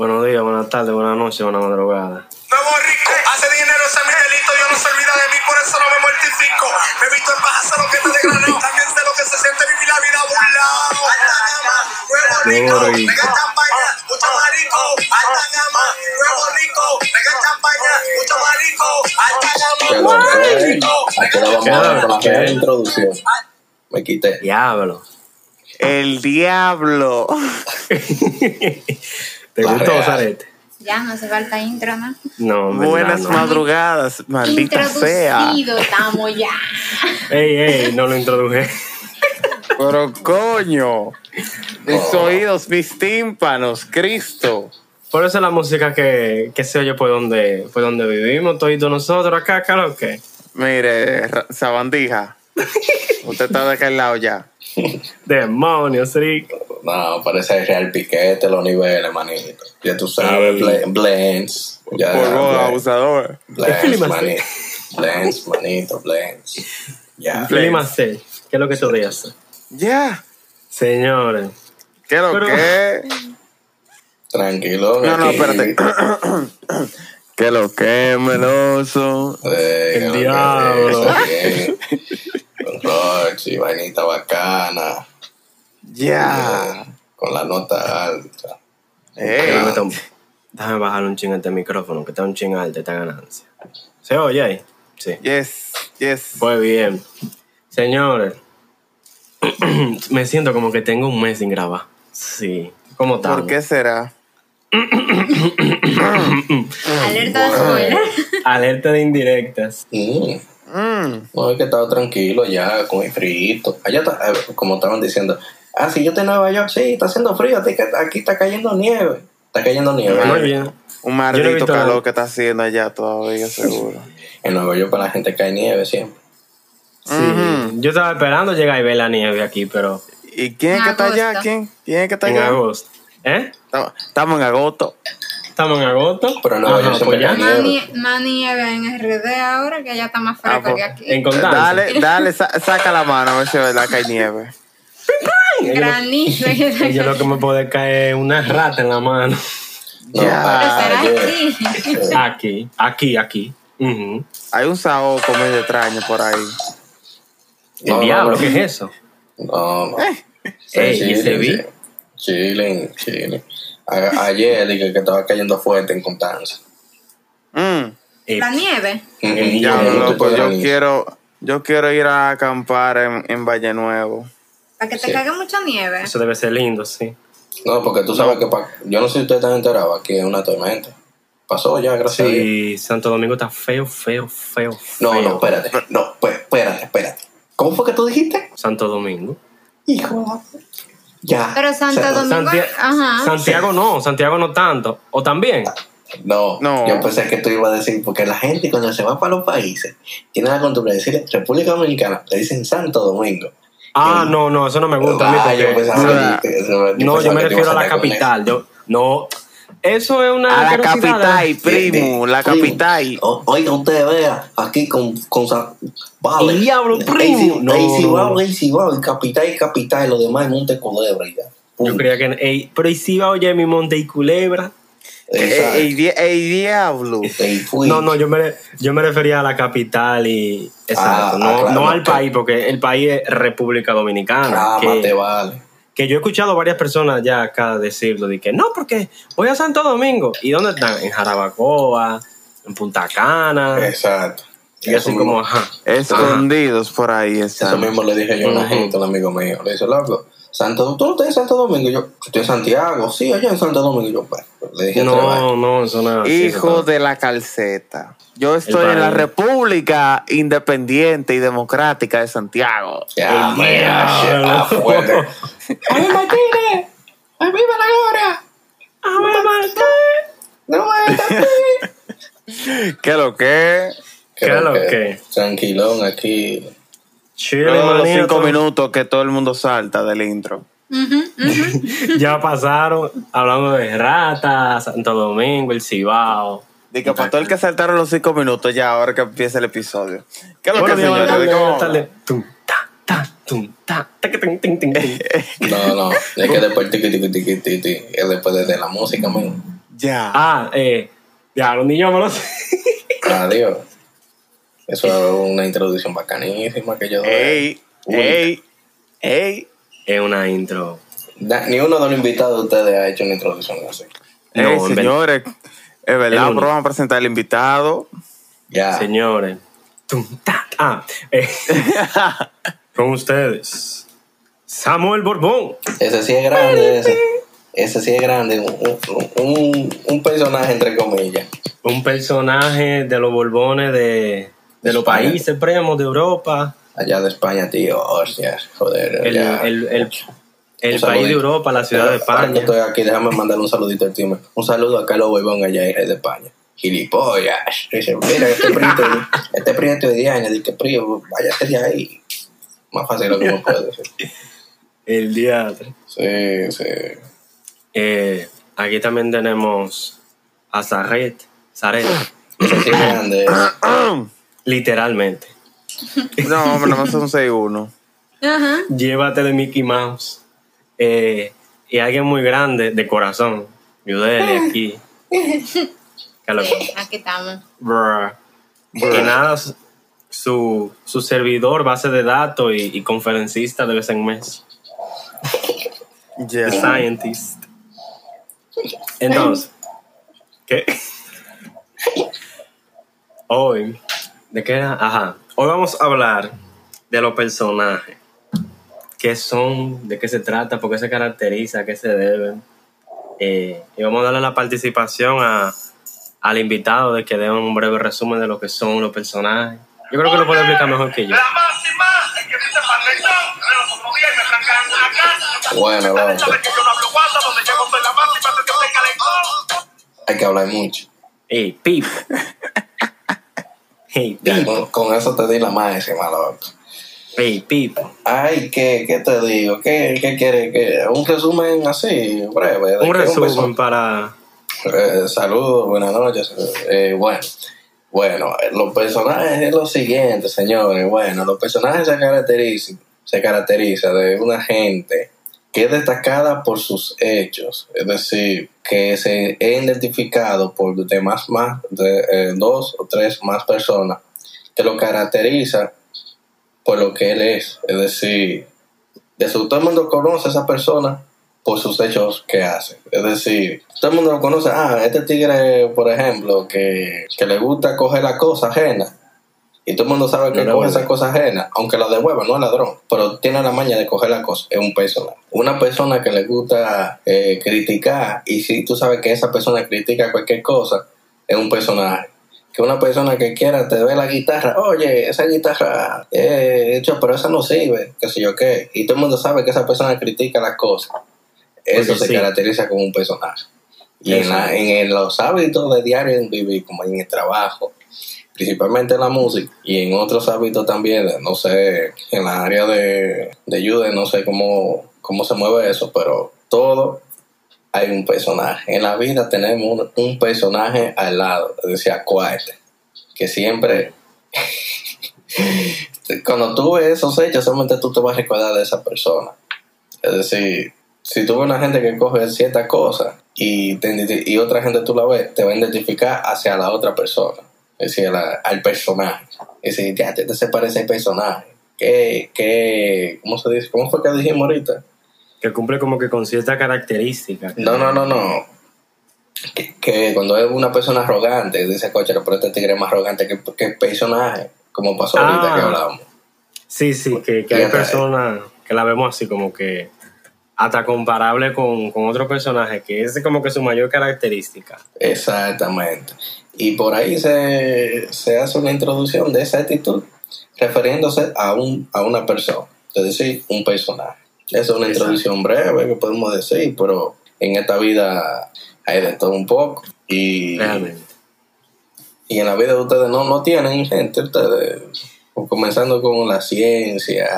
Buenos días, buenas tardes, buenas noches, buenas madrugadas. Nuevo rico, hace dinero, ese es mi delito. Yo no se olvida de mí, por eso no me mortifico. Me he visto en baja, sé lo que está desgranado. También sé lo que se siente vivir la vida burlado. Alta gama, nuevo rico, mega champaña, mucho marico. Alta gama, nuevo rico, mega champaña, mucho marico. Alta gama, nuevo rico. La introducción. Me quité. Diablo. El diablo. ¿Te La gustó, real. Zarete? Ya, no hace falta intro, ¿no? No, verdad, Buenas no. madrugadas, maldita sea. Introducido estamos ya. Ey, ey, no lo introduje. Pero coño, mis oídos, mis tímpanos, Cristo. Por eso es la música que, que se oye por donde, por donde vivimos, todos nosotros acá, lo que. Mire, Sabandija, usted está de aquel lado ya. Demonios, Rick. No, parece real piquete los niveles, manito. Ya tú sabes, bl- blends. Ya, abusador. blends, manito. Blends, manito, blends. Ya. ¿qué es lo que tú dices? Ya. Señores, ¿Qué lo Pero- que? Tranquilo. No, no, aquí. espérate. ¿Qué lo que, meloso? Eh, El que- diablo. Rochi, vainita bacana. Ya. Con la nota alta. Ey. déjame, tom- déjame bajar un ching este micrófono, que está un ching alto esta ganancia. ¿Se oye ahí? Sí. Yes, yes. Pues bien. Señores, me siento como que tengo un mes sin grabar. Sí. ¿Cómo estamos? ¿Por qué será? Alerta de spoiler. Alerta de indirectas. Mm. Mm. No, es que estaba tranquilo ya, con el frío. Allá está, eh, como estaban diciendo, ah, si yo estoy en Nueva York, sí, está haciendo frío, aquí está cayendo nieve. Está cayendo nieve. Muy bien. Un maldito calor que está haciendo allá todavía, seguro. En Nueva York para la gente cae nieve siempre. Sí. Ujú. Yo estaba esperando llegar y ver la nieve aquí, pero ¿Y quién es En que está allá? ¿Quién? ¿Quién es que está en allá? agosto. ¿Eh? Estamos- Estamos en agosto. Estamos en agosto. Pero Nueva Ajá, pues ya. Más, nieve. nie- más nieve en RD ahora que ya está más fresco Ah, pues, que aquí. En. Dale, dale, sa- saca la mano a ver si es verdad que hay nieve. Granizo. Yo lo que me puede caer es una rata en la mano. No. Pero será así. Aquí, aquí, aquí. Ujú. Hay un saoco medio extraño por ahí. El No, diablo, no, no. ¿qué es eso? No, no. Ey, ¿y ese beat? Chilling, chilling. A- Ayer dije que estaba cayendo fuerte en Constanza. Mm. La nieve. El Ya, tipo de yo quiero, yo quiero ir a acampar en, en Valle Nuevo. Para que te Sí. caiga mucha nieve. Eso debe ser lindo, sí. No, porque tú sabes que pa- yo no sé si ustedes están enterados, aquí es una tormenta. Pasó ya, gracias a Dios. Sí, Santo Domingo está feo, feo, feo. No, feo. no, espérate. No, pues, espérate, espérate. ¿Cómo fue que tú dijiste? Santo Domingo. Hijo. Ya. Pero Santo Sa- Domingo. Ajá. Santiago no, Santiago no tanto. O también. No, No. yo pensé que tú ibas a decir, porque la gente cuando se va para los países tiene la costumbre de decir República Dominicana, le dicen Santo Domingo. Ah, no, no, eso no me gusta a mí. Yo porque- pensaba eso- no, yo pensaba me refiero a la capital. Yo, no, eso es una. A la capital, primo, la capital. Oiga, usted vea aquí con, con Sa- vale. El diablo, primo. Ahí No, ahí sí va, ahí sí va, capital y capital, y lo demás es Monte Culebra ya. Yo creía que. ey, pero ¿y si va oye mi monte y culebra? Ey, di- ey, diablo. Ahí. No, no, yo me, yo me refería a la capital y. Exacto. Ah, no, ah, claro, no no, al país, porque el país es República Dominicana. Ah, que- te vale. Que yo he escuchado varias personas ya acá decirlo, de que no, porque voy a Santo Domingo. ¿Y dónde están? En Jarabacoa, en Punta Cana. Exacto. y así Eso como, ajá. Escondidos por ahí Eso están. mismo le dije yo a una Ujú. gente, un amigo mío. Le dice, loco, Santo, ¿tú no estás en Santo Domingo? Y yo, estoy en Santiago. Sí, allá en Santo Domingo. Y yo, pues, le dije. No, no, eso no es así, Hijo eso de la calceta. Yo estoy en la. República Independiente y Democrática de Santiago. Ya, El mira, shit, diablo. ah, fuerte. ¡Ay, Martínez! ¡Ay, viva la gloria! ¡No me ¿Qué lo que? ¿Qué lo que? Tranquilón aquí. Chile, los cinco minutos que todo el mundo salta del intro. Ujú, ujú. Ya pasaron hablando de ratas, Santo Domingo, el Cibao. De que para todo el que saltaron los cinco minutos ya, ahora que empieza el episodio. ¿Qué es lo Bueno, que, señores? buenas ¿De cómo tardes. Tum, ta, ta, tum, ta. No, no. Es que después tiqui, tiqui, tiqui, tiqui, tiqui, es después de, de la música, man. Ya. Ah, eh, ya, los niños me lo sé. Adiós. Eso es una introducción bacanísima que yo doy. ey, ey, ey. Es una intro. Da- Ni uno de los invitados de ustedes ha hecho una introducción así. No, Ey, señores, es verdad, pero vamos a presentar al invitado. Ya. Señores. Tum, ta, ah, eh, con ustedes. Samuel Borbón. Ese sí es grande, ese. Ese sí es grande. Un, un, un personaje, entre comillas. Un personaje de los Borbones de, de los países primos de Europa. Allá de España, tío. Hostias, joder. El, el, el Un país saludito. de Europa, la ciudad de Ahora que España. estoy aquí, déjame mandarle un saludito al team. Un saludo a Carlos Borbón allá de España. Gilipollas. Dice, mira, este prieto, este prieto de Diana, dice que prío, váyate de ahí. Más fácil lo que uno puede decir. El día. Sí, sí. Eh, aquí también tenemos a Zaret. Zaret. Sí grande. Literalmente. No, hombre, no es un 6-1. Ajá. Llévate de Mickey Mouse. Eh, y alguien muy grande, de corazón. Yudeli aquí. Que lo- Aquí estamos. Y nada, su, su servidor, base de datos y, y conferencista de vez en mes. The Scientist. Entonces, ¿qué? Hoy, ¿de qué era? Ajá. Hoy vamos a hablar de los personajes. ¿Qué son? ¿De qué se trata? ¿Por qué se caracteriza? ¿A qué se deben? Eh, y vamos a darle la participación a, al invitado de que dé un breve resumen de lo que son los personajes. Yo creo que lo puede explicar mejor que yo. Acá. Bueno, loco. Sabes que yo no hablo guasa, donde llego soy la máxima, soy que soy calentón. Hay que hablar mucho. Hey, Pip. Hey, Pip. con, con eso te di la máxima, loco. Hey, Pip. Ay, ¿qué, qué te digo? ¿Qué, qué quieres? ¿Qué? Un resumen así, breve. Un resumen para... Eh, saludos, buenas noches. Eh, bueno, bueno, los personajes es lo siguiente, señores. Bueno, los personajes se caracterizan, se caracteriza de una gente que es destacada por sus hechos, es decir, que se es identificado por demás más de eh, dos o tres más personas que lo caracteriza por lo que él es, es decir, de su todo el mundo conoce a esa persona por sus hechos que hace. Es decir, todo el mundo lo conoce. Ah, este tigre, por ejemplo, que, que le gusta coger la cosa ajena. Y todo el mundo sabe que Lo coge devuelve. esa cosa ajena, aunque la devuelva, no es ladrón, pero tiene la maña de coger la cosa, es un personaje. Una persona que le gusta eh, criticar, y si tú sabes que esa persona critica cualquier cosa, es un personaje. Que una persona que quiera te ve la guitarra, oye, esa guitarra, eh, hecho, pero esa no sirve, qué sé yo qué. Y todo el mundo sabe que esa persona critica las cosas. Eso Porque se sí. caracteriza como un personaje. Y en, la- en los hábitos de diario en vivir, como en el trabajo, principalmente en la música y en otros hábitos también, no sé, en la área de, de ayuda, no sé cómo, cómo se mueve eso, pero todo hay un personaje. En la vida tenemos un, un personaje al lado, es decir, acuérdate, que siempre, cuando tú ves esos hechos, solamente tú te vas a recordar de esa persona. Es decir, si tú ves una gente que coge ciertas cosas y, y otra gente tú la ves, te va a identificar hacia la otra persona, es decir, al personaje. Es decir, ya te, te se parece al personaje. ¿Qué, qué, ¿Cómo se dice? ¿Cómo fue que dijimos ahorita? Que cumple como que con cierta característica. No, no, no, no. Que, que cuando es una persona arrogante, dice, coche, pero este tigre es más arrogante que, que el personaje, como pasó ahorita Ah. que hablábamos. Sí, sí, que, que hay personas que la vemos así como que hasta comparable con, con otro personaje, que es como que su mayor característica. Exactamente. Y por ahí se, se hace una introducción de esa actitud refiriéndose a, un, a una persona, es decir, un personaje. Esa es una Exacto. introducción breve que podemos decir, pero en esta vida hay de todo un poco. Y, Realmente. y en la vida de ustedes no, no tienen gente, ustedes, comenzando con la ciencia,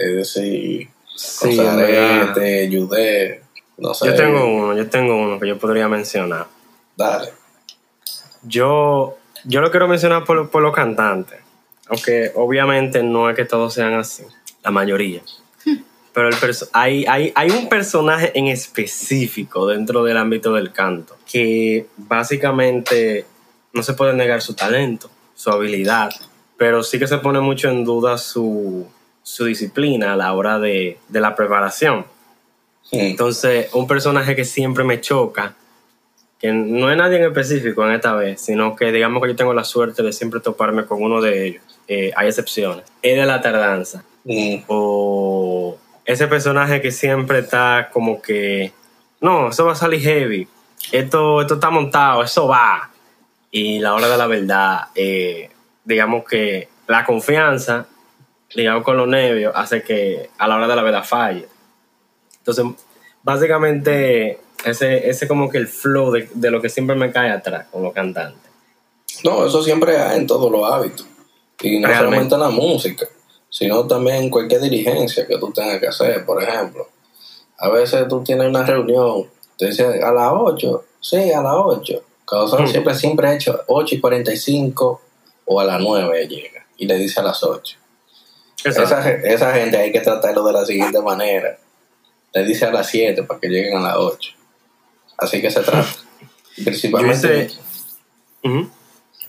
es decir, Sí. Zarete, Yudé, no sé. Yo tengo uno, yo tengo uno que yo podría mencionar. Dale. Yo, yo lo quiero mencionar por, por los cantantes, aunque obviamente no es que todos sean así, la mayoría. Pero el hay, hay, hay un personaje en específico dentro del ámbito del canto que básicamente no se puede negar su talento, su habilidad, pero sí que se pone mucho en duda su, su disciplina a la hora de, de la preparación. Entonces, un personaje que siempre me choca, que no es nadie en específico en esta vez, sino que digamos que yo tengo la suerte de siempre toparme con uno de ellos. Eh, hay excepciones. Es de la tardanza. O ese personaje que siempre está como que, no, eso va a salir heavy. Esto, esto está montado, eso va. Y la hora de la verdad, eh, digamos que la confianza, ligado con los nervios, hace que a la hora de la verdad falle. Entonces, básicamente, ese, ese como que el flow de, de lo que siempre me cae atrás con los cantantes. No, eso siempre hay en todos los hábitos. Y no Realmente. solamente en la música, sino también en cualquier diligencia que tú tengas que hacer. Por ejemplo, a veces tú tienes una reunión, te dicen a las 8, sí, a las 8. Causa Mm. siempre, siempre ha hecho 8 y 45 o a las 9 llega y le dice a las 8. Esa, esa gente hay que tratarlo de la siguiente manera. Le dice a las 7 para que lleguen a las 8. Así que se trata. Principalmente, Yo hice- Ujú.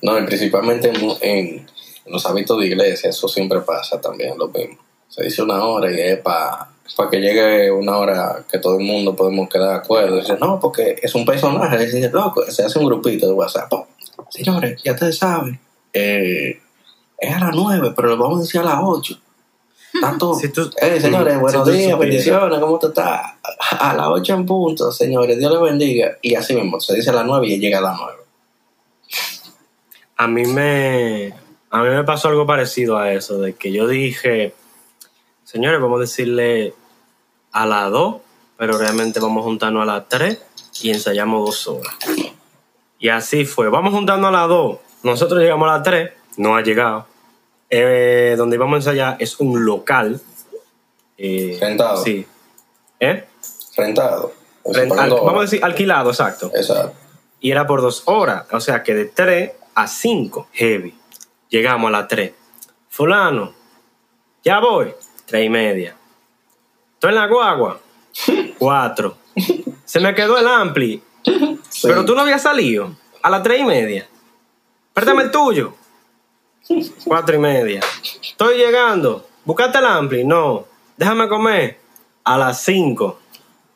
no, y principalmente en, en- en los hábitos de iglesia, eso siempre pasa también, lo mismo. Se dice una hora y es para que llegue una hora que todo el mundo podemos quedar de acuerdo. Dice, no, porque es un personaje. Dice, loco, se hace un grupito de WhatsApp. Oh, señores, ya ustedes saben, eh, es a las 9, pero lo vamos a decir a las 8. Tanto, Si tú- eh, señores, si buenos días, supieras. bendiciones, ¿cómo te estás? A las 8 en punto, señores, Dios les bendiga. Y así mismo, se dice a las 9 y llega a las 9. A mí me a mí me pasó algo parecido a eso, de que yo dije, señores, vamos a decirle a las 2, pero realmente vamos a juntarnos a las 3 y ensayamos dos horas. Y así fue, vamos juntando a las 2, nosotros llegamos a las 3, no ha llegado. Eh, donde íbamos a ensayar es un local. eh, Rentado. Sí. ¿Eh? Rentado. Rent- al- vamos a decir alquilado, exacto. Exacto. y era por dos horas. O sea que de 3 a 5, heavy. Llegamos a las 3. Fulano, ya voy. 3 y media. Estoy en la guagua. 4. Se me quedó el ampli. Sí. Pero tú no habías salido. A las 3 y media. Préstame el tuyo. 4 y media. Estoy llegando. ¿Buscaste el ampli? No. Déjame comer. A las 5.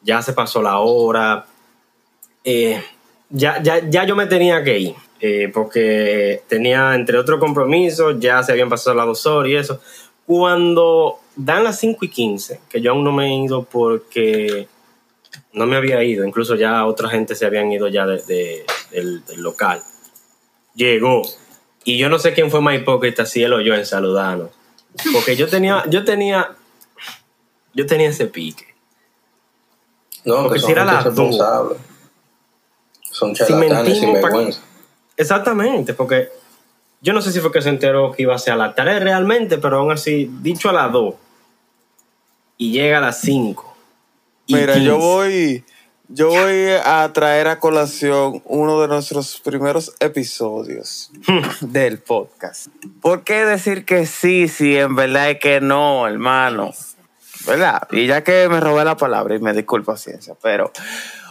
Ya se pasó la hora. Eh, ya, ya, ya yo me tenía que ir. Eh, porque tenía, entre otros compromisos, ya se habían pasado las dos horas y eso. Cuando dan las 5 y 15, que yo aún no me he ido porque no me había ido, incluso ya otra gente se habían ido ya de- de- del, del local. Llegó. Y yo no sé quién fue más hipócrita, si él o yo, en saludarnos. Porque yo tenía, yo tenía, yo tenía ese pique. No, Porque que si era responsable. Son Si charlatanes sin mentimos pa- vergüenza. Exactamente, porque yo no sé si fue que se enteró que iba a ser a las 3 realmente, pero aún así, dicho a las 2 y llega a las 5. y Mira, yo 15. voy, yo voy a traer a colación uno de nuestros primeros episodios del podcast. ¿Por qué decir que sí, si en verdad es que no, hermano? ¿Verdad? Y ya que me robé la palabra y me disculpa ciencia, pero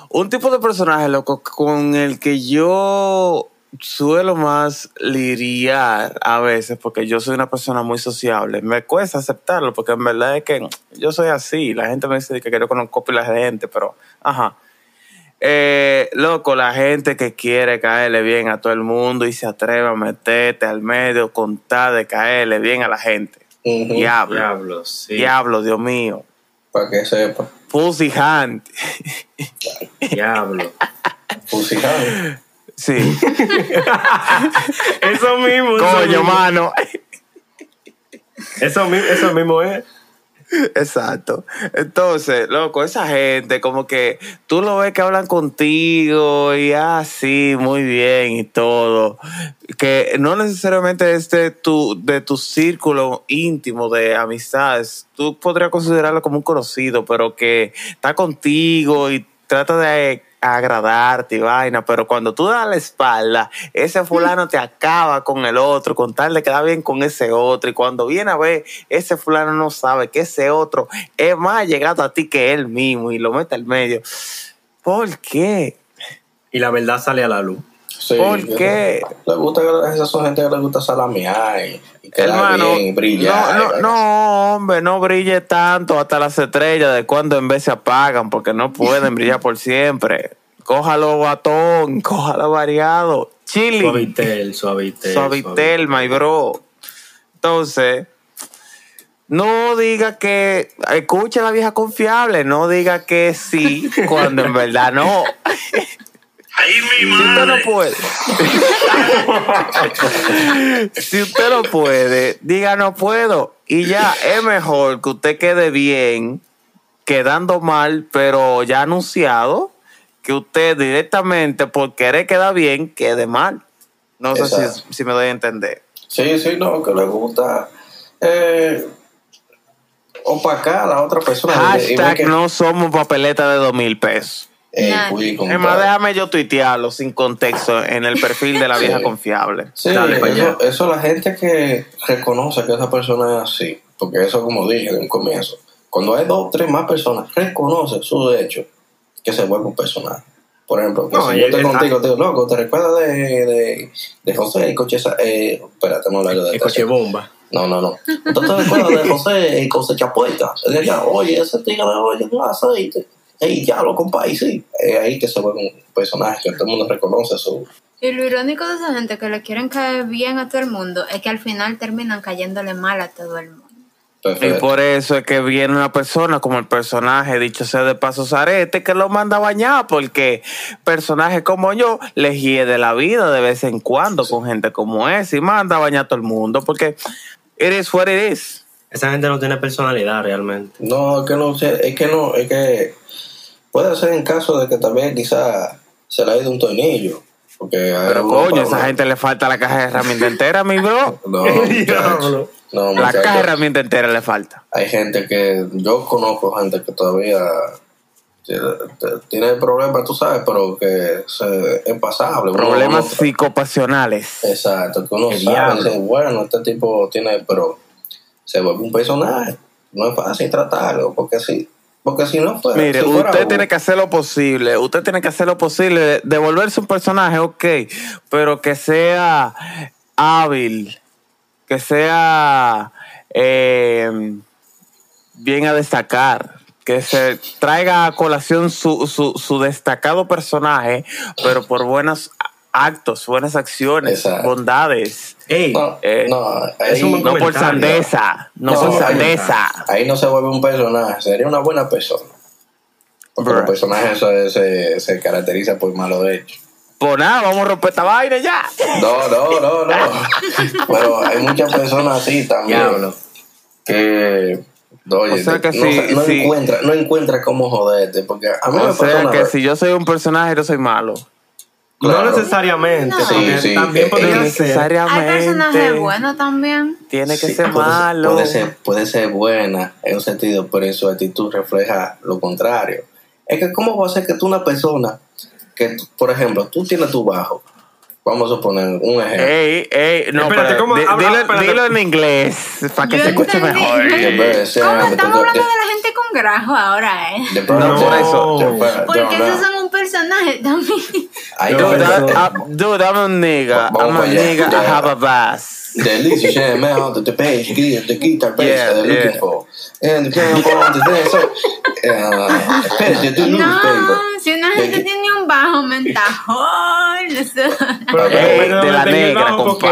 un tipo de personaje, loco, con el que yo suelo más lidiar a veces, porque yo soy una persona muy sociable. Me cuesta aceptarlo, porque en verdad es que yo soy así. La gente me dice que quiero conozco pilas de gente, pero, ajá. Eh, loco, la gente que quiere caerle bien a todo el mundo y se atreve a meterte al medio con tal de caerle bien a la gente. Ujú. Diablo. Diablo, sí. Diablo, Dios mío. Para que sepa. Pussy Hunt. Diablo. Fusijado. Sí. eso mismo. eso Coño, mismo. mano. Eso mismo, eso mismo es. Exacto. Entonces, loco, esa gente, como que tú lo ves que hablan contigo y así, muy bien y todo. Que no necesariamente es de tu, de tu círculo íntimo de amistades. Tú podrías considerarlo como un conocido, pero que está contigo y trata de agradarte y vaina, pero cuando tú das la espalda, ese fulano te acaba con el otro, con tal de quedar bien con ese otro, y cuando viene a ver, ese fulano no sabe que ese otro es más llegado a ti que él mismo y lo mete al medio. ¿Por qué? Y la verdad sale a la luz. Sí, ¿Por qué? Le gusta, esas son gente que le gusta salamear y, y Hermano, bien, brillar. no, no, no, hombre, no brille tanto hasta las estrellas de cuando en vez se apagan, porque no pueden brillar por siempre. Cójalo batón, cójalo variado. Chili. Suavitel, suavitel. Suavitel, my bro. Entonces, no diga que escuche a la vieja confiable, no diga que sí cuando en verdad no. Si usted no puede. si usted no puede, diga no puedo. Y ya es mejor que usted quede bien, quedando mal, pero ya anunciado, que usted directamente por querer quedar bien, quede mal. No sé si, si me doy a entender. Sí, sí, no, que le gusta eh, opacar a la otra persona. y- y ver Hashtag que- no somos papeleta de dos mil pesos. Con más, tal. déjame yo tuitearlo sin contexto en el perfil de la vieja Sí. confiable. Sí, Dale eso, eso la gente que reconoce que esa persona es así, porque eso como dije de un comienzo, cuando hay dos o tres más personas, reconoce su hecho, que se vuelve un personaje. Por ejemplo, que No, si yo el- estoy el- contigo, te digo, loco, ¿te recuerdas de, de, de José y Cocheza? Eh, espérate, no de El coche bomba. No, no, no. ¿Tú te recuerdas de José y Cosecha Puerta? De allá, oye, ese tigre, oye, no aceite. Ey, ya lo compa, y sí. Es ahí que se vuelve un personaje que todo el mundo reconoce. Y lo irónico de esa gente que le quieren caer bien a todo el mundo es que al final terminan cayéndole mal a todo el mundo. Y por eso es que viene una persona como el personaje, dicho sea de paso Zarete, que lo manda a bañar, porque personajes como yo les hiede la vida de vez en cuando con gente como ese y manda a bañar a todo el mundo, porque it is what it is. Esa gente no tiene personalidad realmente. No, es que no sé, es que no, es que puede ser en caso de que también quizá se le ha ido un tornillo. Porque hay Pero coño, para esa gente le falta la caja de herramientas entera, mi bro. No, muchacho. No, La caja de herramientas entera le falta. Hay gente que, yo conozco gente que todavía tiene, problemas, tú sabes, pero que se, es pasable. Problemas uno- psicopasionales. Exacto, que uno sabe, dice, bueno, este tipo tiene, pero se vuelve un personaje. No es fácil tratarlo, porque si, porque si no fuera. Mire, si fuera usted uno- tiene que hacer lo posible, usted tiene que hacer lo posible de, de volverse un personaje, ok, pero que sea hábil, que sea eh, bien a destacar, que se traiga a colación su, su, su destacado personaje, pero por buenos actos, buenas acciones, Exacto. bondades, Ey, No, Eh, no, ahí, no por sandeza, no, No, por ahí- sandeza. ahí no se vuelve un personaje, sería una buena persona. Porque Bruh. los personajes se, se, se caracterizan por malos hechos. Pues nada, vamos a romper esta vaina ya. No, no, no, no. Pero hay muchas personas así también. Diablo. Que. Oye, O sea que no, sí. encuentra, no encuentra cómo joderte. Porque a mí me O sea que si yo soy un personaje, yo soy malo. Claro. No necesariamente, No. porque Sí, sí, también eh, podría eh, ser. Hay personajes buenos también. Tiene que Sí, ser puede malo. Puede ser, puede ser buena en un sentido, pero en su actitud refleja lo contrario. Es que, ¿cómo va a ser que tú, una persona, que, por ejemplo, tú tienes tu bajo, vamos a suponer un ejemplo. Ey, ey, no, Espérate, pero ¿cómo? di- Habla- dilo, espérate. dilo en inglés para que Yo se escuche entendí. mejor. Que puede ser, ¿Cómo de- estamos hablando de la gente con grajo ahora, eh? de pronto- No, por eso. Porque de- esos son un personaje también. I, dude, I'm a nigga. I'm a nigga. I have a bass. Delicious, yeah, man, on the page, get the guitar bass Yeah, that they're yeah. looking for. And the piano on the dance, so, uh, No, baby. si una gente tiene un bajo mentajón, eso. Pero de la negra, porque-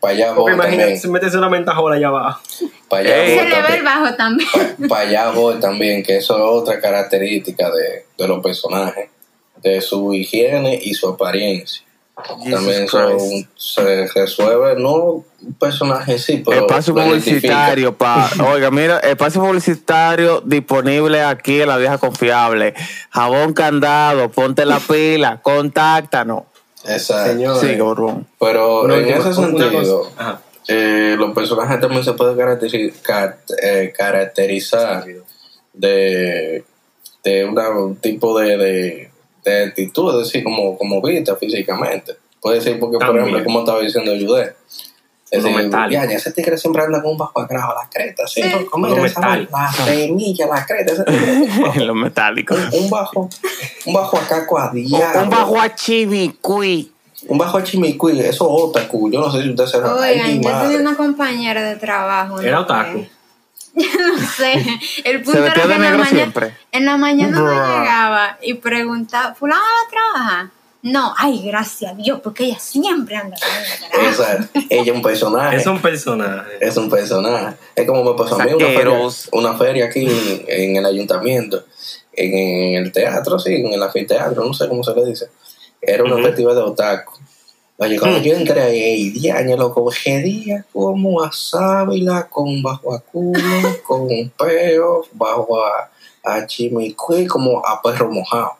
Para allá, voy imagínate, también. si metes una mentajola allá abajo. Para allá Ey. Se voy le ve el también. bajo también. Para allá voy también, que eso es otra característica de, de los personajes, de su higiene y su apariencia. también Jesus se resuelve, no un personaje en sí, pero Espacio publicitario, pa. Oiga, mira, espacio publicitario disponible aquí en la vieja confiable. Jabón candado, ponte la pila, contáctanos. Exacto. Señor. Sí, cabrón. Pero en ese sentido, eh, los personajes también se pueden eh, caracterizar de, de una- un tipo de, de, de actitud, es decir, como, como vista físicamente. Puede ser porque, por También. ejemplo, como estaba diciendo Judé. Es decir, metálico. ya, ya ese tigre siempre anda con un bajo agrado, la creta, sí. Sí. Como Lo mira esa la semilla, la creta, ese tigre, Lo metálico. un bajo, un bajo acá cuadriado. Un bajo a chimicuí. Un bajo chimicuí, eso es otaku. Yo no sé si usted se Oigan, yo tenía una compañera de trabajo. Era otaku. no sé. El punto era que en la, mañana, en la mañana me Bruh. llegaba y preguntaba, ¿fulano va a trabajar? No, ay, gracias a Dios, porque ella siempre anda con el. Esa, ella es un personaje. Es un personaje. Es un personaje. Es como me pasó a mí una feria, Saqueros. una feria aquí en, en el ayuntamiento, en, en el teatro, sí, en el anfiteatro, no sé cómo se le dice. Era una festival de otaku. Oye, cuando Mm. yo entré ahí, 10 años, loco, día como a sábila, con bajo a culo, con peo, bajo a, a chimicuí, como a perro mojado.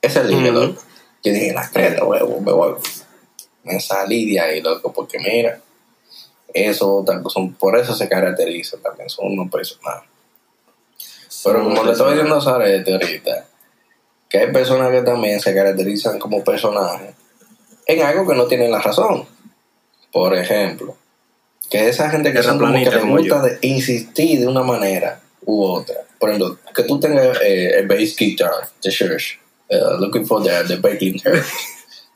Ese es el Ujú. loco. Yo dije, la creta, huevo, me voy. Me salí de ahí, loco, porque mira, eso son, por eso se caracterizan también, son unos personajes. Pero como le estaba diciendo a Sarete ahorita, que hay personas que también se caracterizan como personajes en algo que no tienen la razón. Por ejemplo, que esa gente que son como que les gusta de insistir de una manera u otra. Por ejemplo, que tú tengas eh, el bass guitar de Church, eh, looking for the, the Baking.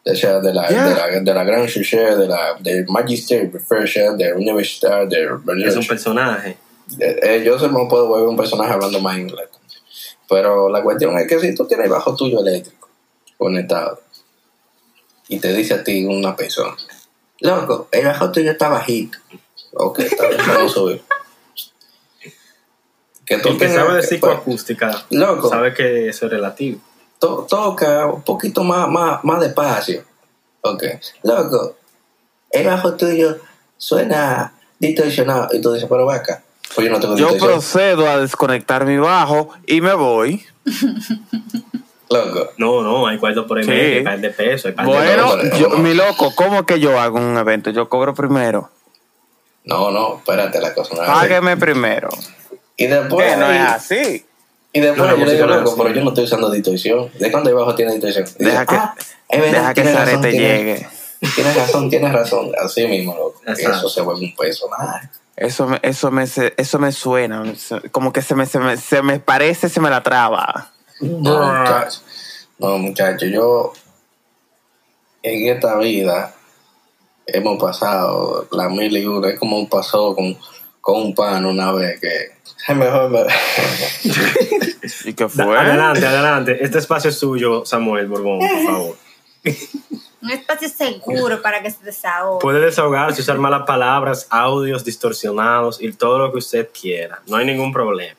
De, esa- de, la, Yeah. de, la, de la Gran Chucher, de la de Magister, de Universidad, de Es un personaje. eh, eh, yo se me puedo volver un personaje hablando más inglés. Pero la cuestión es que si tú tienes el bajo tuyo eléctrico conectado y te dice a ti una persona, loco, el bajo tuyo está bajito. Ok, está bien, vamos a subir. Que tú El que sabe de pues, psicoacústica Loco. sabe que eso es relativo. to- toca un poquito más, más, más despacio. Ok, loco, el bajo tuyo suena distorsionado. Y tú dices, pero va acá. Pues yo no tengo Yo distorsión. procedo a desconectar mi bajo y me voy. Loco. No, no, hay cuartos por ahí Sí. hay par de pesos, hay par de Bueno, hombre, yo, mi loco, ¿cómo que yo hago un evento? Yo cobro primero. No, no, espérate, la cosa no es así. Págueme primero. Y después, Que no es así. y después No, yo le digo, loco, pero yo no estoy usando distorsión. ¿De cuándo el bajo tiene distorsión? Y Deja que, "Ah, es verdad, deja que tienes- llegue. Tienes razón, tienes razón. Así mismo, loco. Exacto. Eso se vuelve un personaje. Eso me, eso me, eso me suena. Como que se me, se me, se me parece, se me la traba. No, muchacho. No, muchacho, yo en esta vida hemos pasado la mil y una. Es como pasó con, con un pan una vez que es mejor. me- ¿Y qué fue? Adelante, adelante. Este espacio es suyo, Samuel Borbón, por favor. Un espacio seguro para que se desahogue. Puede desahogarse, usar malas palabras, audios distorsionados y todo lo que usted quiera. No hay ningún problema.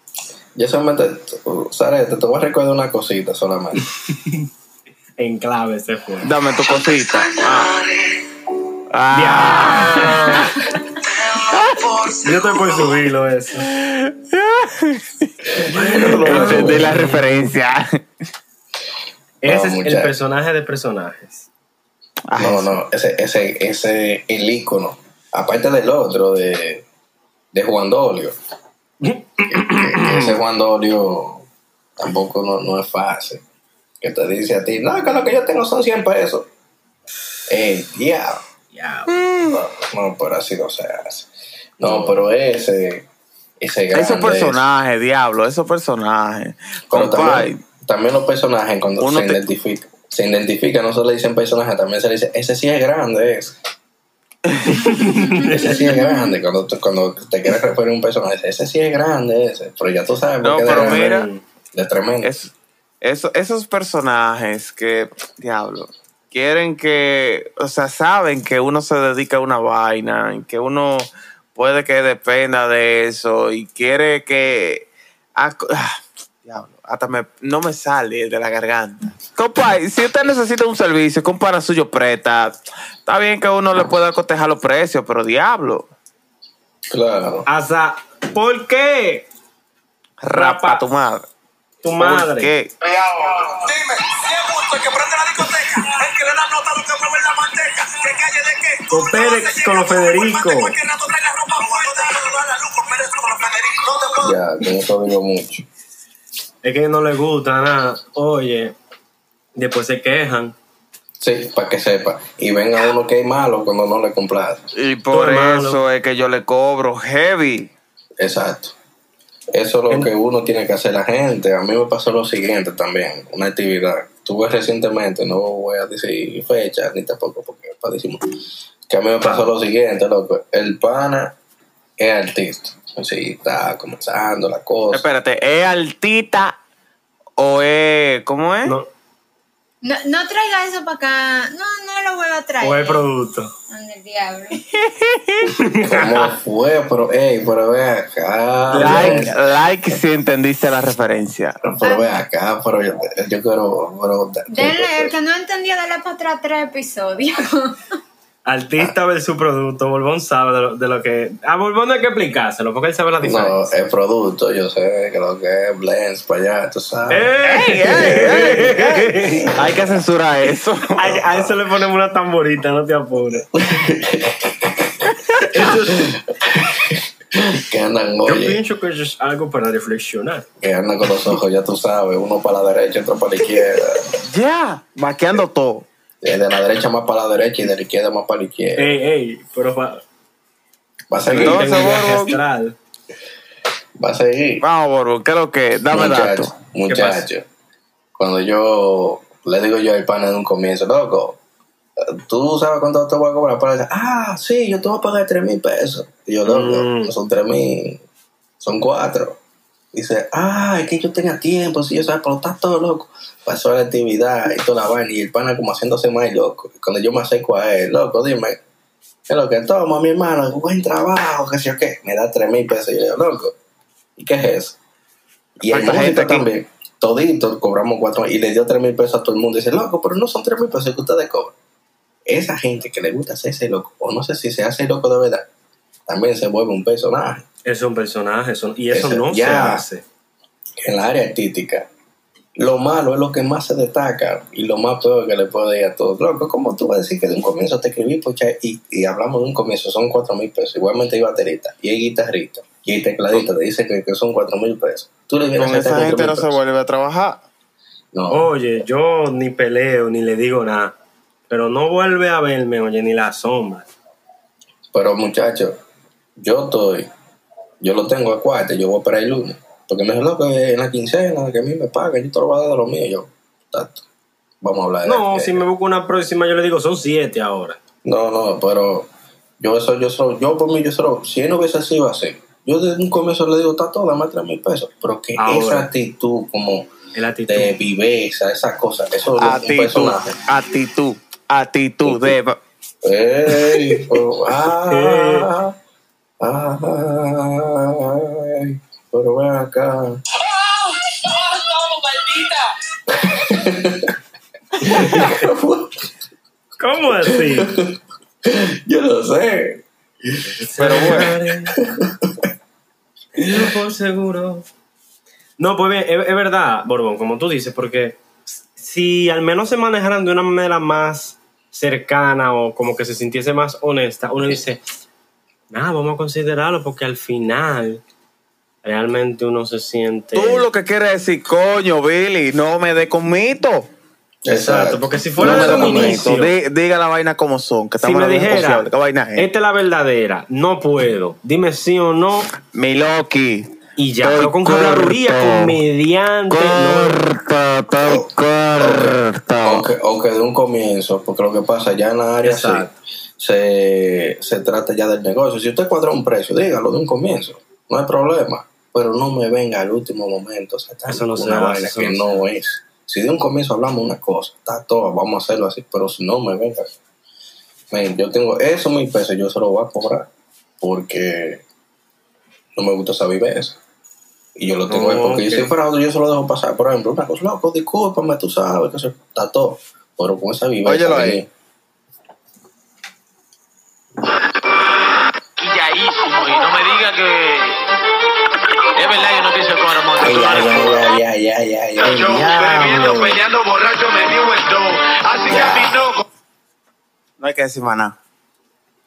Yo solamente, Sarete, te voy a recordar una cosita solamente. En clave se fue. Dame tu cosita. Ah. Yo estoy por subirlo eso. de la referencia. Ese es el personaje de personajes. No, no, ese, ese, ese, el ícono. Aparte del otro, de, de Juan Dolio. Que, que- que ese Juan Dolio tampoco no, no es fácil. Que te dice a ti, no, que lo que yo tengo son 100 pesos. Ey, diablo. Ya. No, no, pero así no se hace. No, pero ese, ese grande. Esos personajes, diablo, esos personajes. Pero Compay, también, también los personajes cuando Uno se te- identifican. Se identifica, no se le dicen personaje, también se le dice, ese sí es grande, ese. ese sí es grande. Cuando, cuando te quieres referir a un personaje, ese sí es grande, ese. Pero ya tú sabes por No, qué pero de mira, de tremendo. es- eso- esos personajes que, diablo, quieren que, o sea, saben que uno se dedica a una vaina, que uno puede que dependa de eso y quiere que... ah, ah, diablo, hasta me, no me sale de la garganta. Compa, si usted necesita un servicio, que un pana suyo presta, está bien que uno le pueda cotejar los precios, pero diablo, Claro. Hasta, ¿por qué rapa tu madre. tu ¿Por madre? qué? Dime, si es justo el que prende la discoteca, el que le da nota a lo que mueve la manteca, que calle de qué. Con Pérez, con los Federico. Ropa fuerte, no te Ya, digo mucho. Es que no les gusta nada. Oye, después se quejan. Sí, para que sepa. Y venga uno que es malo cuando no le complace. Y por malo. eso es que yo le cobro heavy. Exacto. Eso es lo En- que uno tiene que hacer la gente. A mí me pasó lo siguiente también, una actividad. Tuve recientemente, no voy a decir fecha ni tampoco porque es para decir que a mí me pasó lo siguiente, loco. El pana es artista. Sí, está comenzando la cosa. Espérate, ¿es altita o es. ¿Cómo es? No, No, no traiga eso para acá. No, no lo vuelva a traer. o el producto. Ande el diablo. ¿Cómo fue? Pero, ey, pero ve acá. Like, like si entendiste la referencia. Pero ve acá, pero yo, yo quiero. Pero, Denle, el que no entendía, dale para atrás tres episodios. Artista versus producto. Borbón sabe de lo, de lo que. A Borbón no hay que explicárselo porque él sabe la no, diferencia. el producto, yo sé que lo que es blends para allá, tú sabes. ¡Ey! ¡Ey! Hay que censurar eso. A, a eso le ponemos una tamborita, no te apures. que andan, Yo oye, pienso que eso es algo para reflexionar. que andan con los ojos, ya tú sabes, uno para la derecha, otro para la izquierda. Ya, vaqueando todo. Eh, De la derecha más para la derecha y de la izquierda más para la izquierda. Ey, ey, pero pa, Va a seguir, Entonces, Borbo. astral. va a seguir. Vamos, Borbo, ¿qué es lo que? Dame muchacho, datos. muchacho. Cuando yo le digo yo al pana en un comienzo, loco, tú sabes cuánto te voy a cobrar para decir, ah, sí, yo te voy a pagar tres mil pesos. Y yo, loco, Mm. no son tres mil, son cuatro. Dice, ah, es que yo tenía tiempo, si yo sabes, pero estás todo loco. Pasó la actividad y toda la vaina, y el pana como haciéndose más loco. Cuando yo me acerco a él, loco, dime, ¿qué es lo que toma, mi hermano? Buen trabajo, qué sé yo qué. Me da tres mil pesos. Y yo digo, loco, ¿y qué es eso? Y el ¿Cuánta gente músico también, todito cobramos cuatro y le dio tres mil pesos a todo el mundo. Y dice, loco, pero no son tres mil pesos que ustedes cobran. Esa gente que le gusta hacerse loco, o no sé si se hace loco de verdad, también se vuelve un personaje. Es un personaje, son, y eso no ya. se hace. En la área artística, lo malo es lo que más se destaca y lo más peor que le puede ir a todos. Loco, ¿cómo tú vas a decir que de un comienzo te escribí pucha, y, y hablamos de un comienzo, son cuatro mil pesos? Igualmente hay baterista y hay guitarrista y hay tecladista, te dice que, que son cuatro mil pesos. Tú le vienes Con esa gente no se vuelve a trabajar. No. Oye, yo ni peleo, ni le digo nada. Pero no vuelve a verme, oye, ni la sombra. Pero muchachos, yo estoy, yo lo tengo a cuarto, yo voy para el lunes. Porque me dijo, loco, en la quincena, que a mí me pagan, yo te lo voy a dar de lo mío. Yo, tato, vamos a hablar de No, si me busco una próxima, yo le digo, son siete ahora. No, no, pero yo eso, yo solo, yo por mí, yo solo, si él no hubiese sido así, yo desde un comienzo le digo, está todo, dame tres mil pesos. Pero que Ahora. esa actitud como El actitud. de viveza, esas cosas, eso es un personaje. actitud, actitud de... Ey, oh, ah, ah, ay, pero ven acá. ¿Cómo así? Yo no sé. Pero bueno. Yo por seguro. No, pues bien, es, es verdad, Borbón, como tú dices, porque si al menos se manejaran de una manera más cercana o como que se sintiese más honesta, uno dice, nada, vamos a considerarlo porque al final realmente uno se siente... Tú lo que quieres decir, coño, Billy, no me dé con mito. Exacto, porque si fuera No dé un inicio, Diga la vaina como son, que si me de dijera, negociable, ¿Qué vaina es? esta es la verdadera, no puedo, dime sí o no, Mi Loki. y ya, pero con habladuría, corto. con mediante, no, Corta, corta. Aunque, aunque de un comienzo, porque lo que pasa ya en la área sí. Se, se trata ya del negocio. Si usted cuadra un precio, dígalo de un comienzo, no hay problema. Pero no me venga al último momento, o sea, Eso no se una vaina eso que no se no es. Si de un comienzo hablamos una cosa, está todo, vamos a hacerlo así, pero si no me venga. Men, yo tengo esos mil pesos, yo se los voy a cobrar porque no me gusta esa viveza. Y yo lo tengo ahí porque yo Ok. estoy parado, yo se lo dejo pasar. Por ejemplo, una cosa, loco, discúlpame, tú sabes que eso está todo. Pero con esa viveza. Óyelo ahí. Quilladísimo y no me diga que es verdad que no pienso con Ramón. Ay, ay, ay, ay, ay, Yo bebiendo, peleando, borracho, metido en todo. Así que a mí no. No hay que decir más nada.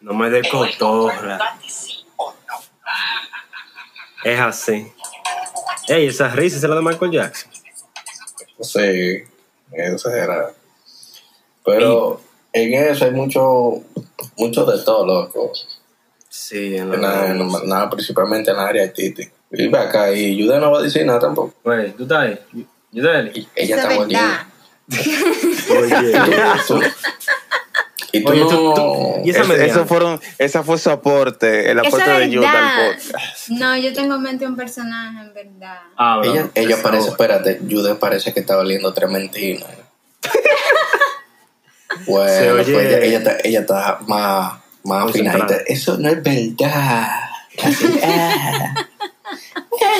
no me dé cotorra. Es así. Ey, esa risa es la de Michael Jackson. Sí, eso era. Pero en eso hay mucho, mucho de todo, loco. Sí, en En la... en la- nada, principalmente en la área artística. Y ve acá, y Jude no va a decir nada tampoco. Güey, ¿tú estás ahí? Ella Eso está verdad. Oye. Y tú Oye, tú- tú- y esa Es- eso fueron, esa fue su aporte, el Eso aporte de Yuta al podcast. No, yo tengo en mente un personaje, en verdad. Habla, Ella, ella favor. parece, espérate, Jude parece que está oliendo trementina. Bueno, Se oye- pues ella, ella está, ella está más, más afinadita. Eso no es verdad. Así, ah,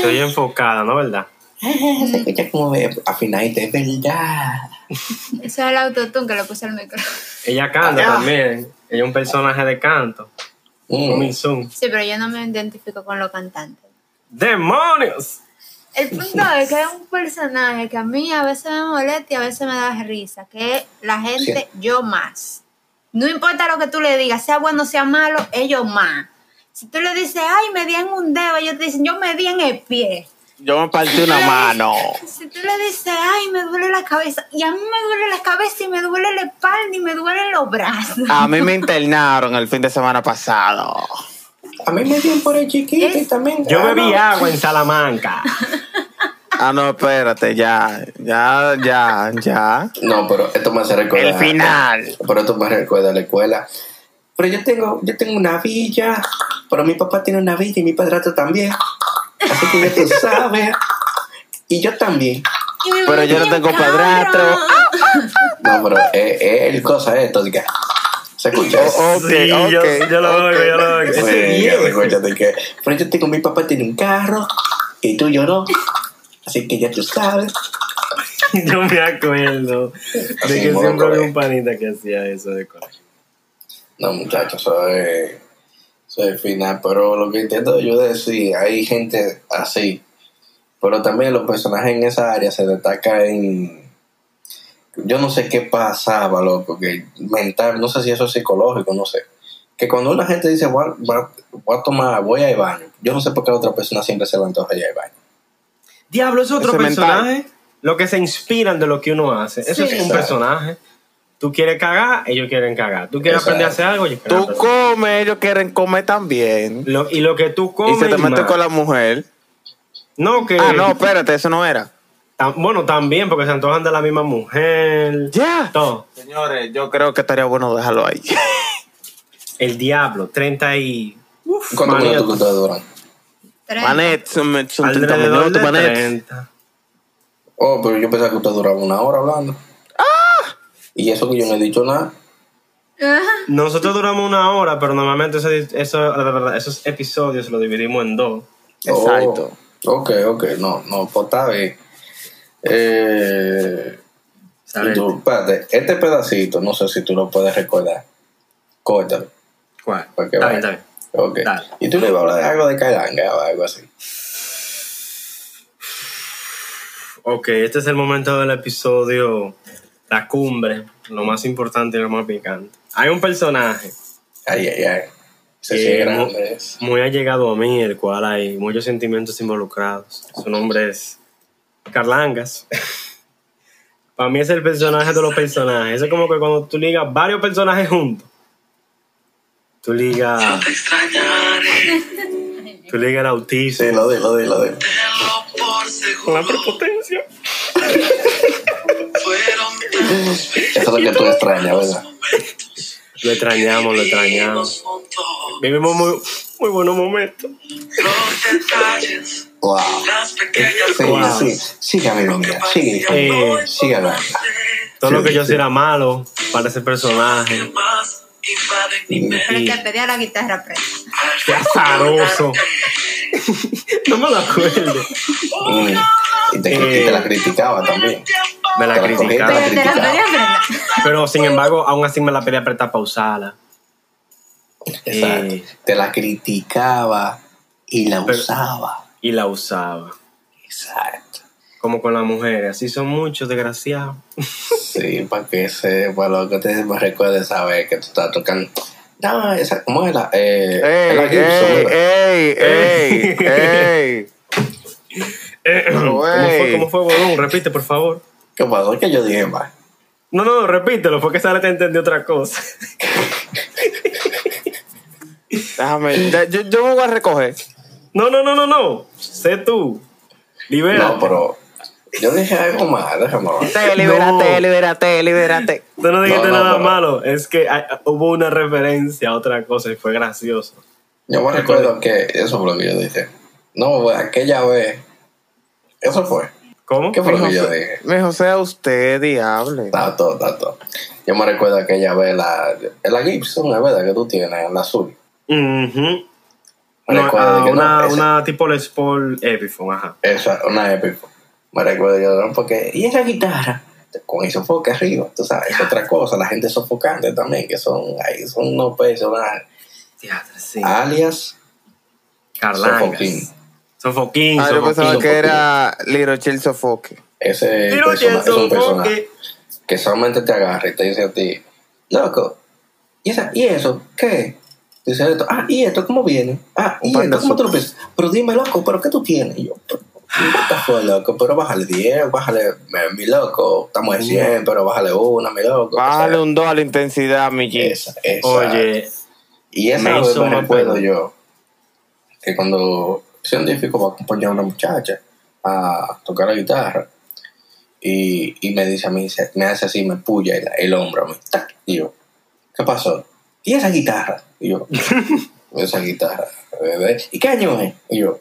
Se oye enfocada, ¿no? ¿Verdad? ah, se escucha como ve- afinadita, es verdad. Eso es el autotune que le puse al micrófono. Ella canta Ah. también. Ella es un personaje de canto. Mm. Sí, pero yo no me identifico con los cantantes. ¡Demonios! El punto es que es un personaje que a mí a veces me molesta y a veces me da risa, que es la gente yo más. No importa lo que tú le digas, sea bueno o sea malo, ellos más. Si tú le dices, ay, me di en un dedo, ellos te dicen, yo me di en el pie. Yo me partí una mano. Si tú le dices, ay, me duele la cabeza, y a mí me duele la cabeza y me duele la espalda y me duelen los brazos. A mí me internaron el fin de semana pasado. A mí me dio por el chiquito y también. Yo bebí agua en Salamanca. Ah, no, espérate, ya, ya, ya, ya. No, pero esto me hace recordar. El final. Pero esto me recuerda a la escuela. Pero yo tengo, yo tengo una villa. Pero mi papá tiene una villa y mi padrastro también. Así que ya tú sabes. Y yo también. Y Pero yo no tengo padrastro. No, pero es, es el cosa esto. que- ¿Se escucha? Oh, Ok, Sí, yo, ok, yo lo oigo, yo lo oigo. Que- Pero yo tengo, mi papá tiene un carro. Y tú y yo no. Así que ya tú sabes. Yo me acuerdo de que siempre había un panita que hacía eso de colegio. No, muchachos, eso es, eso es final. Pero lo que intento yo decir, hay gente así. Pero también los personajes en esa área se destacan en. Yo no sé qué pasaba, loco, que mental, no sé si eso es psicológico, no sé. Que cuando una gente dice, voy a, voy a- tomar, voy a ir al baño, yo no sé por qué a otra persona siempre se le antoja ir al baño. Diablo es otro personaje. Lo que se inspiran de lo que uno hace. Eso es un personaje. Tú quieres cagar, ellos quieren cagar. Tú quieres aprender a hacer algo, ellos Tú comes, ellos quieren comer también. Y lo que tú comes. Y se te mete con la mujer. No, que. Ah, no, espérate, eso no era. Bueno, también, porque se antojan de la misma mujer. Ya. Señores, yo creo que estaría bueno dejarlo ahí. El diablo, 30 y. Uf, ¿Cuánto minutos? Manet, son, 30 minutos, Manet. Oh, pero yo pensaba que usted duraba una hora hablando. ¡Ah! Y eso que yo no he dicho nada. Nosotros duramos una hora, pero normalmente esos episodios los dividimos en dos. Oh, Exacto. Ok, ok, no, no, pues está bien. Eh, tú, espérate, este pedacito, no sé si tú lo puedes recordar. Córtalo. ¿Cuál? Está bien, está bien. Ok. Dale. Y tú le ibas a hablar de algo de Cailanga o algo así. Ok, este es el momento del episodio, la cumbre, lo más importante y lo más picante. Hay un personaje Ay, ay, ay. Que es mu- grande. es. muy allegado a mí, el cual hay muchos sentimientos involucrados. Su nombre es Carlangas. Para mí es el personaje de los personajes. Eso es como que cuando tú ligas varios personajes juntos. Tú ligas, Te tú ligas el autismo Sí, lo de, lo de, lo de. la prepotencia. Eso es lo que tú extrañas, ¿verdad? Lo extrañamos, lo extrañamos. Vivimos muy, muy buenos momentos. Los detalles, Wow. las pequeñas Sí, Wow. sí. Sigue, amigo mío. Sigue. Eh, Sigue hablando. Todo lo que yo Sí, sí era malo para ese personaje. Pero el que pedía la guitarra presa. ¡Qué azaroso! no me lo acuerdo. Y te, Eh, y te la criticaba también. Me la criticaba. Pero te la criticaba. pedía presa. Pero sin embargo, aún así me la pedía apretar para usarla. Exacto. Eh. Te la criticaba y la Pero- usaba. Y la usaba. Exacto. Como con las mujeres. Así son muchos, desgraciados. Sí, para que sepa lo que te me recuerde saber que tú estás tocando. No, esa, ¿cómo es la? Eh, Ey, es la Gibson, ey, ey, ey, ey. ¿Cómo fue. ¿Cómo fue, Bodón? Repite, por favor. ¿Qué pasó? Es que yo dije más. No, no, no, repítelo, porque Sara te entendió otra cosa. Déjame, de- yo, yo me voy a recoger. No, no, no, no, no. Sé tú. Libera. No, pero yo dije algo más, déjame ver. Te, libérate, No. libérate, libérate. Tú no dijiste No, no, nada pero- malo. Es que hay- hubo una referencia a otra cosa y fue gracioso. Yo me recuerdo que eso fue lo que yo dije. No, aquella vez. Eso fue. ¿Cómo? ¿Qué fue lo que yo dije? mijo, sea usted, diable. Tato, tato. Yo me recuerdo aquella vez la, la Gibson, es verdad que tú tienes, la azul. Ujú. Me No, recuerdo ah, que no, una, esa- una tipo Les Paul Epiphone, ajá. Esa, una Epiphone. Me recuerdo yo, ¿no? porque, y esa guitarra, con el sofoque arriba, tú sabes, es otra cosa, la gente sofocante también, que son, ahí son unos personajes. Teatro, sí. Alias, Carlangas. Sofoquín. Sofoquín. Ah, yo pensaba Sofoquín. que era Chill Sofoque. ese persona- es un personaje Sofoque. que solamente te agarra y te dice a ti, loco, ¿y, esa, ¿y eso? ¿Qué? Dice esto, ah, ¿y esto cómo viene? Ah, ¿y esto cómo te lo piensas? Pero dime, loco, ¿pero qué tú tienes? Y yo, "Pero, what the fuck, loco, pero bájale 10, bájale, mi loco, estamos en 100, pero bájale una, mi loco. Bájale o un 2 a la intensidad, mi esa, esa. Oye, y esa me hizo me recuerdo yo, que cuando científico va a acompañar a una muchacha a tocar la guitarra, y, y me dice a mí, se- me hace así, me puya el, el hombro a mí, ¡tac! y yo, ¿qué pasó? ¿Y esa guitarra? Y yo, esa guitarra, bebé. ¿y qué año es? Y yo,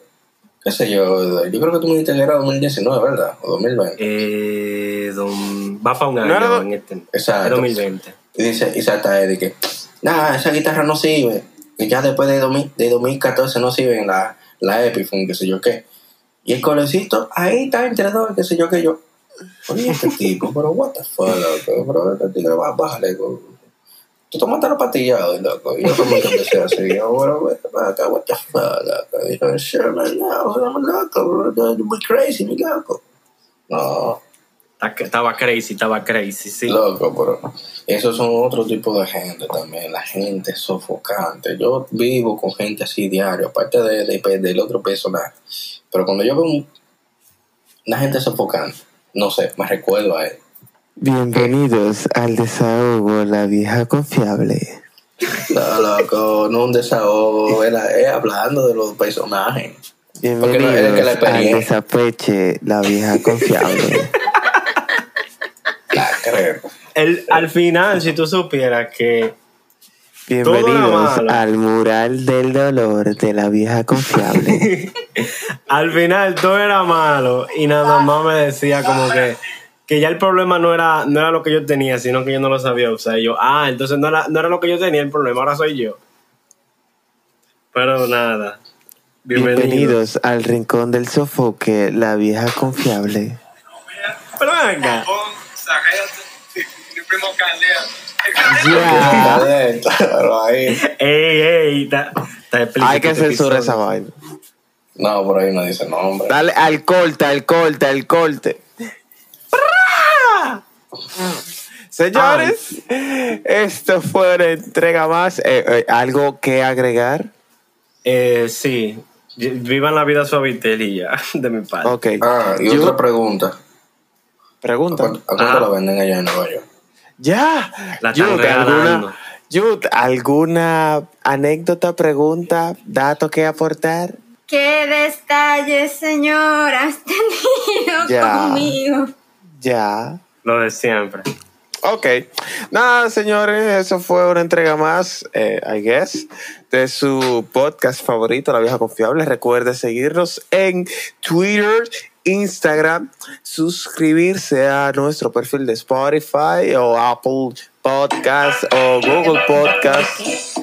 qué sé yo, yo creo que tú me dijiste que era 2019, ¿verdad? O 2020. eh, don- va para un año No en este. Exacto. Es 2020. Y dice, y salta Eddie que, nada, esa guitarra no sirve. Y ya después de, 2000 de 2014 no sirven la, la Epiphone, qué sé yo qué. Y el colecito, ahí está entre dos, qué sé yo qué yo. Oye, este tipo, pero what the fuck, pero este tigre, bá- bájale, go. Tú tomaste la pastilla hoy, loco. Y yo también empecé así, yo, güey, acá, what the fuck, loco. Y yo, sure, man, no, I'm loco, bro, you're crazy, mi loco. No, Estaba crazy, estaba crazy, sí. Loco, pero esos son otro tipo de gente también, la gente sofocante. Yo vivo con gente así diario, aparte de, de- del otro personaje. Pero cuando yo veo un- una gente sofocante, no sé, me recuerdo a él. Bienvenidos al desahogo, la vieja confiable. No, loco, no un desahogo, era, es hablando de los personajes. Porque no, es que la Bienvenidos al desapeche, la vieja confiable. la creo. El, al final, si tú supieras que Todo era Bienvenidos al mural del dolor de la vieja confiable. al final todo era malo y nada más me decía como que que ya el problema no era no era lo que yo tenía sino que yo no lo sabía usar y yo ah entonces no era, no era lo que yo tenía el problema ahora soy yo pero nada bienvenido Bienvenidos al rincón del sofoque, la vieja confiable. pero venga Mi primo Caldea. Ya. Pero ahí, ey ey ta- ta Hay que censurar esa vaina. no, por ahí no dice nombre. Dale al corte, al corte, al corte. Señores, esto fue una entrega más. Eh, eh, ¿Algo que agregar? eh, sí vivan la vida suavitel y ya de mi parte Ok. Ah, y Yo- otra pregunta. ¿A Pregunta. cuánto, a cuánto Ah. lo venden allá en Nueva York? Ya. La están regalando. ¿alguna, Yud, ¿alguna anécdota, pregunta, dato que aportar? ¿Qué detalles, señor, has tenido Ya. conmigo? Ya. Lo de siempre Ok. Nada, señores, eso fue una entrega más, eh, I guess, de su podcast favorito, La Vieja Confiable. Recuerde seguirnos en Twitter, Instagram, suscribirse a nuestro perfil de Spotify o Apple Podcast o Google Podcast.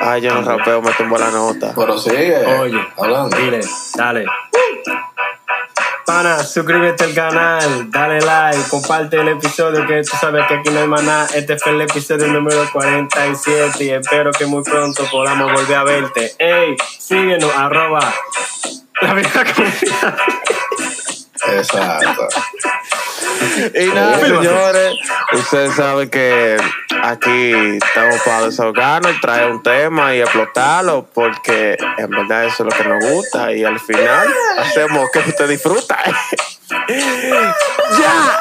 Ay, yo no rapeo, me tumbo la nota. Pero sigue Oye, hablando. dile, dale. Pana, suscríbete al canal, dale like, comparte el episodio que tú sabes que aquí no hay nada. Este fue el episodio número 47 y espero que muy pronto podamos volver a verte. Ey, síguenos, arroba la vida confiable. Exacto. Y nada, señores, ustedes saben que aquí estamos para desahogarnos, traer un tema y explotarlo, porque en verdad eso es lo que nos gusta y al final hacemos que usted disfruta. ¡Ya!